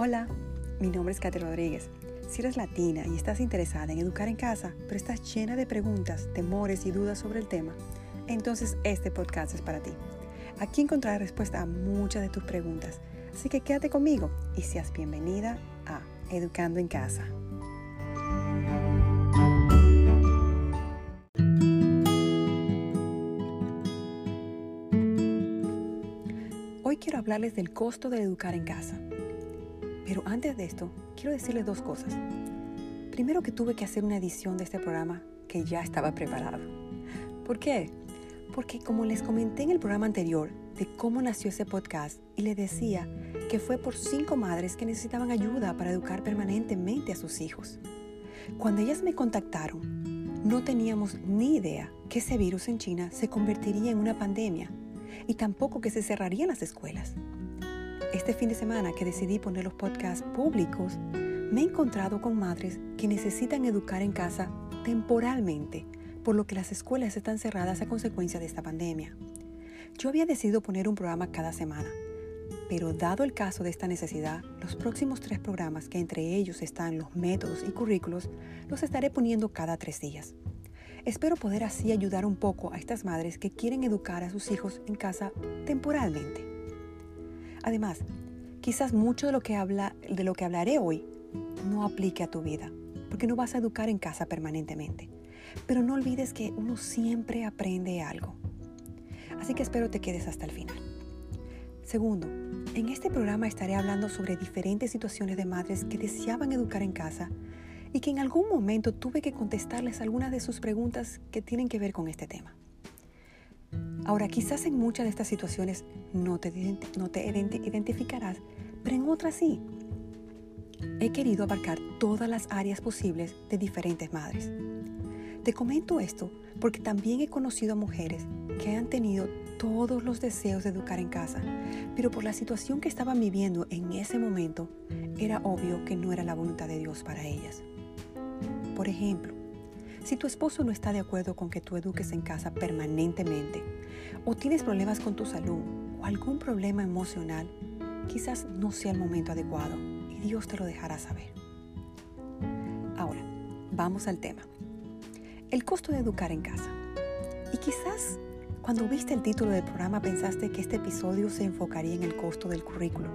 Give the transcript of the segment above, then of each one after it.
Hola, mi nombre es Katy Rodríguez. Si eres latina y estás interesada en educar en casa, pero estás llena de preguntas, temores y dudas sobre el tema, entonces este podcast es para ti. Aquí encontrarás respuesta a muchas de tus preguntas, así que quédate conmigo y seas bienvenida a Educando en Casa. Hoy quiero hablarles del costo de educar en casa. Pero antes de esto, quiero decirles dos cosas. Primero que tuve que hacer una edición de este programa que ya estaba preparado. ¿Por qué? Porque como les comenté en el programa anterior de cómo nació ese podcast y les decía que fue por cinco madres que necesitaban ayuda para educar permanentemente a sus hijos. Cuando ellas me contactaron, no teníamos ni idea que ese virus en China se convertiría en una pandemia y tampoco que se cerrarían las escuelas. Este fin de semana que decidí poner los podcasts públicos, me he encontrado con madres que necesitan educar en casa temporalmente, por lo que las escuelas están cerradas a consecuencia de esta pandemia. Yo había decidido poner un programa cada semana, pero dado el caso de esta necesidad, los próximos tres programas, que entre ellos están los métodos y currículos, los estaré poniendo cada tres días. Espero poder así ayudar un poco a estas madres que quieren educar a sus hijos en casa temporalmente. Además, quizás mucho de lo que, habla, de lo que hablaré hoy no aplique a tu vida, porque no vas a educar en casa permanentemente. Pero no olvides que uno siempre aprende algo. Así que espero te quedes hasta el final. Segundo, en este programa estaré hablando sobre diferentes situaciones de madres que deseaban educar en casa y que en algún momento tuve que contestarles algunas de sus preguntas que tienen que ver con este tema. Ahora, quizás en muchas de estas situaciones no te, identificarás, pero en otras sí. He querido abarcar todas las áreas posibles de diferentes madres. Te comento esto porque también he conocido a mujeres que han tenido todos los deseos de educar en casa, pero por la situación que estaban viviendo en ese momento, era obvio que no era la voluntad de Dios para ellas. Por ejemplo, si tu esposo no está de acuerdo con que tú eduques en casa permanentemente, o tienes problemas con tu salud, o algún problema emocional, quizás no sea el momento adecuado y Dios te lo dejará saber. Ahora, vamos al tema. El costo de educar en casa. Y quizás cuando viste el título del programa pensaste que este episodio se enfocaría en el costo del currículo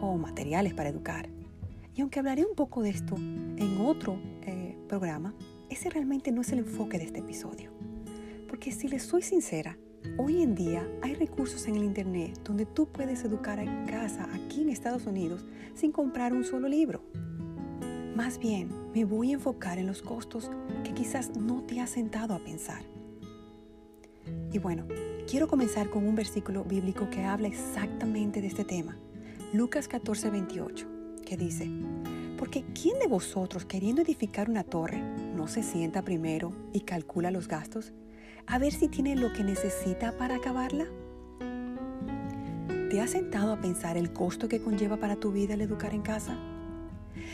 o materiales para educar. Y aunque hablaré un poco de esto en otro eh, programa, ese realmente no es el enfoque de este episodio. Porque si les soy sincera, hoy en día hay recursos en el Internet donde tú puedes educar en casa aquí en Estados Unidos sin comprar un solo libro. Más bien, me voy a enfocar en los costos que quizás no te has sentado a pensar. Y bueno, quiero comenzar con un versículo bíblico que habla exactamente de este tema. Lucas 14, 28, que dice, porque ¿quién de vosotros queriendo edificar una torre no se sienta primero y calcula los gastos a ver si tiene lo que necesita para acabarla? ¿Te has sentado a pensar el costo que conlleva para tu vida el educar en casa?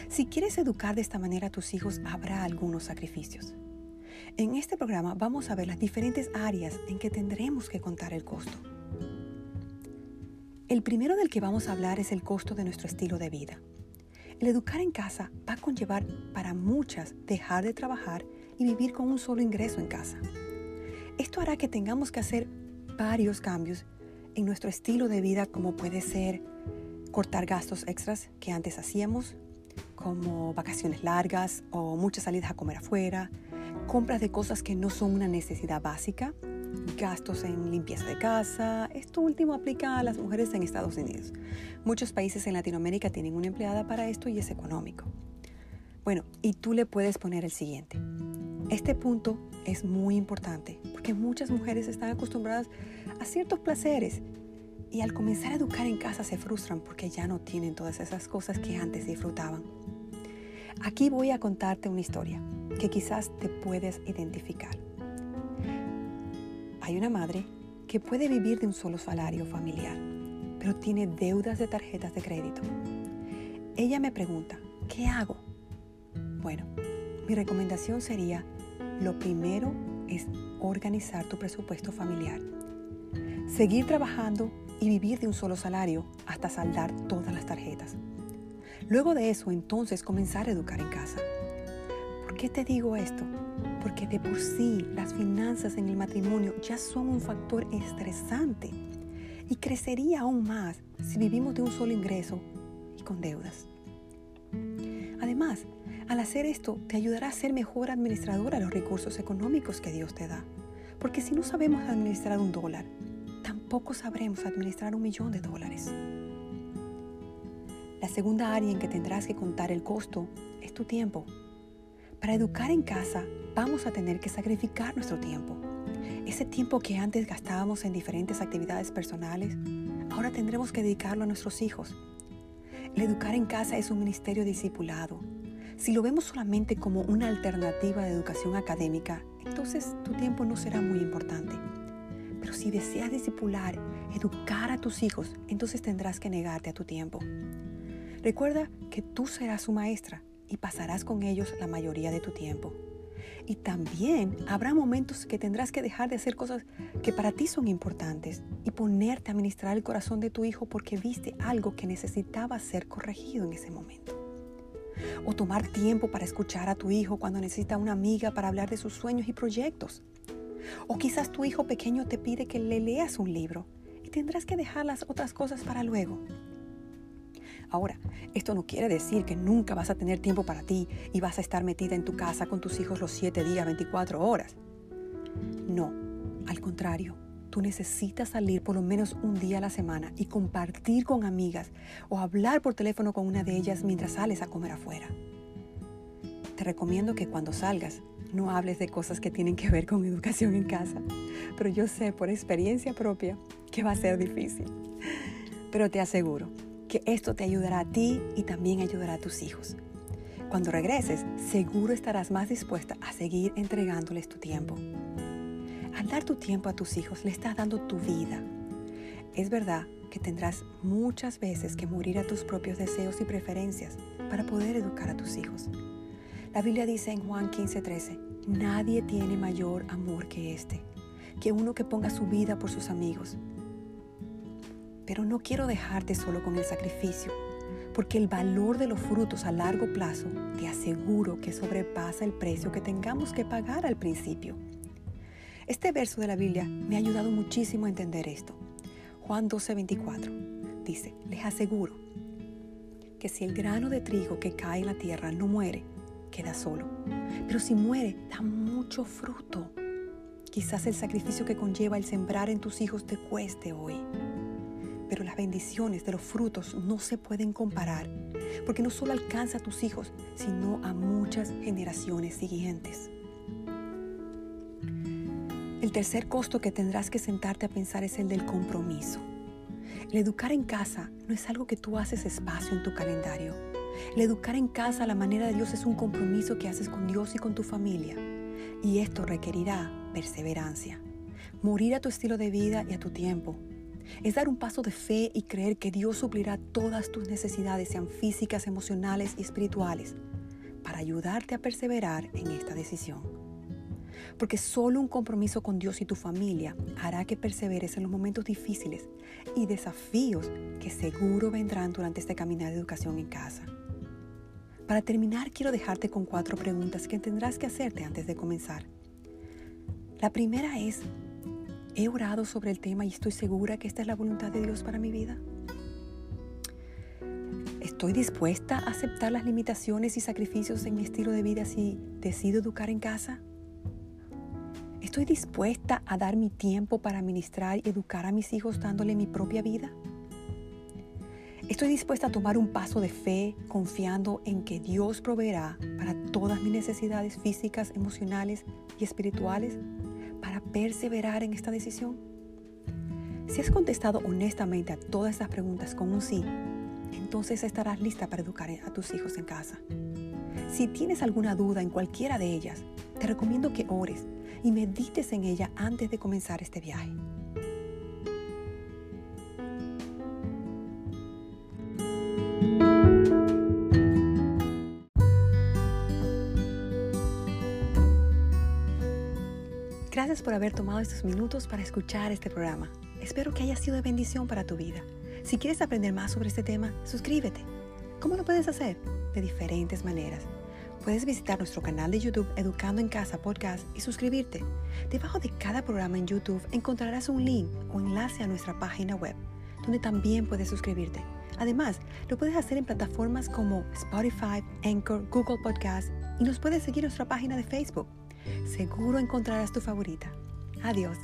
Si quieres educar de esta manera a tus hijos, habrá algunos sacrificios. En este programa vamos a ver las diferentes áreas en que tendremos que contar el costo. El primero del que vamos a hablar es el costo de nuestro estilo de vida. El educar en casa va a conllevar para muchas dejar de trabajar y vivir con un solo ingreso en casa. Esto hará que tengamos que hacer varios cambios en nuestro estilo de vida, como puede ser cortar gastos extras que antes hacíamos, como vacaciones largas o muchas salidas a comer afuera, compras de cosas que no son una necesidad básica, gastos en limpieza de casa. Esto último aplica a las mujeres en Estados Unidos. Muchos países en Latinoamérica tienen una empleada para esto y es económico. Bueno, y tú le puedes poner el siguiente. Este punto es muy importante porque muchas mujeres están acostumbradas a ciertos placeres y al comenzar a educar en casa se frustran porque ya no tienen todas esas cosas que antes disfrutaban. Aquí voy a contarte una historia que quizás te puedes identificar. Hay una madre que puede vivir de un solo salario familiar, pero tiene deudas de tarjetas de crédito. Ella me pregunta, ¿qué hago? Bueno, mi recomendación sería, lo primero es organizar tu presupuesto familiar. Seguir trabajando y vivir de un solo salario hasta saldar todas las tarjetas. Luego de eso, entonces comenzar a educar en casa. ¿Por qué te digo esto? Porque de por sí las finanzas en el matrimonio ya son un factor estresante y crecería aún más si vivimos de un solo ingreso y con deudas. Además, al hacer esto te ayudará a ser mejor administradora de los recursos económicos que Dios te da. Porque si no sabemos administrar un dólar, tampoco sabremos administrar un millón de dólares. La segunda área en que tendrás que contar el costo es tu tiempo. Para educar en casa vamos a tener que sacrificar nuestro tiempo. Ese tiempo que antes gastábamos en diferentes actividades personales, ahora tendremos que dedicarlo a nuestros hijos. El educar en casa es un ministerio discipulado. Si lo vemos solamente como una alternativa de educación académica, entonces tu tiempo no será muy importante. Pero si deseas discipular, educar a tus hijos, entonces tendrás que negarte a tu tiempo. Recuerda que tú serás su maestra y pasarás con ellos la mayoría de tu tiempo. Y también habrá momentos que tendrás que dejar de hacer cosas que para ti son importantes y ponerte a ministrar el corazón de tu hijo porque viste algo que necesitaba ser corregido en ese momento. O tomar tiempo para escuchar a tu hijo cuando necesita una amiga para hablar de sus sueños y proyectos. O quizás tu hijo pequeño te pide que le leas un libro y tendrás que dejar las otras cosas para luego. Ahora, esto no quiere decir que nunca vas a tener tiempo para ti y vas a estar metida en tu casa con tus hijos los 7 días, 24 horas. No, al contrario, tú necesitas salir por lo menos un día a la semana y compartir con amigas o hablar por teléfono con una de ellas mientras sales a comer afuera. Te recomiendo que cuando salgas no hables de cosas que tienen que ver con educación en casa, pero yo sé por experiencia propia que va a ser difícil. Pero te aseguro que esto te ayudará a ti y también ayudará a tus hijos. Cuando regreses, seguro estarás más dispuesta a seguir entregándoles tu tiempo. Al dar tu tiempo a tus hijos, le estás dando tu vida. Es verdad que tendrás muchas veces que morir a tus propios deseos y preferencias para poder educar a tus hijos. La Biblia dice en Juan 15:13, nadie tiene mayor amor que este, que uno que ponga su vida por sus amigos. Pero no quiero dejarte solo con el sacrificio, porque el valor de los frutos a largo plazo te aseguro que sobrepasa el precio que tengamos que pagar al principio. Este verso de la Biblia me ha ayudado muchísimo a entender esto. Juan 12:24 dice, les aseguro que si el grano de trigo que cae en la tierra no muere, queda solo. Pero si muere, da mucho fruto. Quizás el sacrificio que conlleva el sembrar en tus hijos te cueste hoy pero las bendiciones de los frutos no se pueden comparar, porque no solo alcanza a tus hijos, sino a muchas generaciones siguientes. El tercer costo que tendrás que sentarte a pensar es el del compromiso. El educar en casa no es algo que tú haces espacio en tu calendario. El educar en casa a la manera de Dios es un compromiso que haces con Dios y con tu familia. Y esto requerirá perseverancia. Morir a tu estilo de vida y a tu tiempo es dar un paso de fe y creer que Dios suplirá todas tus necesidades, sean físicas, emocionales y espirituales, para ayudarte a perseverar en esta decisión. Porque solo un compromiso con Dios y tu familia hará que perseveres en los momentos difíciles y desafíos que seguro vendrán durante este caminar de educación en casa. Para terminar, quiero dejarte con cuatro preguntas que tendrás que hacerte antes de comenzar. La primera es, He orado sobre el tema y estoy segura que esta es la voluntad de Dios para mi vida. ¿Estoy dispuesta a aceptar las limitaciones y sacrificios en mi estilo de vida si decido educar en casa? ¿Estoy dispuesta a dar mi tiempo para ministrar y educar a mis hijos dándole mi propia vida? ¿Estoy dispuesta a tomar un paso de fe confiando en que Dios proveerá para todas mis necesidades físicas, emocionales y espirituales para perseverar en esta decisión? Si has contestado honestamente a todas estas preguntas con un sí, entonces estarás lista para educar a tus hijos en casa. Si tienes alguna duda en cualquiera de ellas, te recomiendo que ores y medites en ella antes de comenzar este viaje. Gracias por haber tomado estos minutos para escuchar este programa. Espero que haya sido de bendición para tu vida. Si quieres aprender más sobre este tema, suscríbete. ¿Cómo lo puedes hacer? De diferentes maneras. Puedes visitar nuestro canal de YouTube Educando en Casa Podcast y suscribirte. Debajo de cada programa en YouTube encontrarás un link o enlace a nuestra página web, donde también puedes suscribirte. Además, lo puedes hacer en plataformas como Spotify, Anchor, Google Podcast y nos puedes seguir en nuestra página de Facebook. Seguro encontrarás tu favorita. Adiós.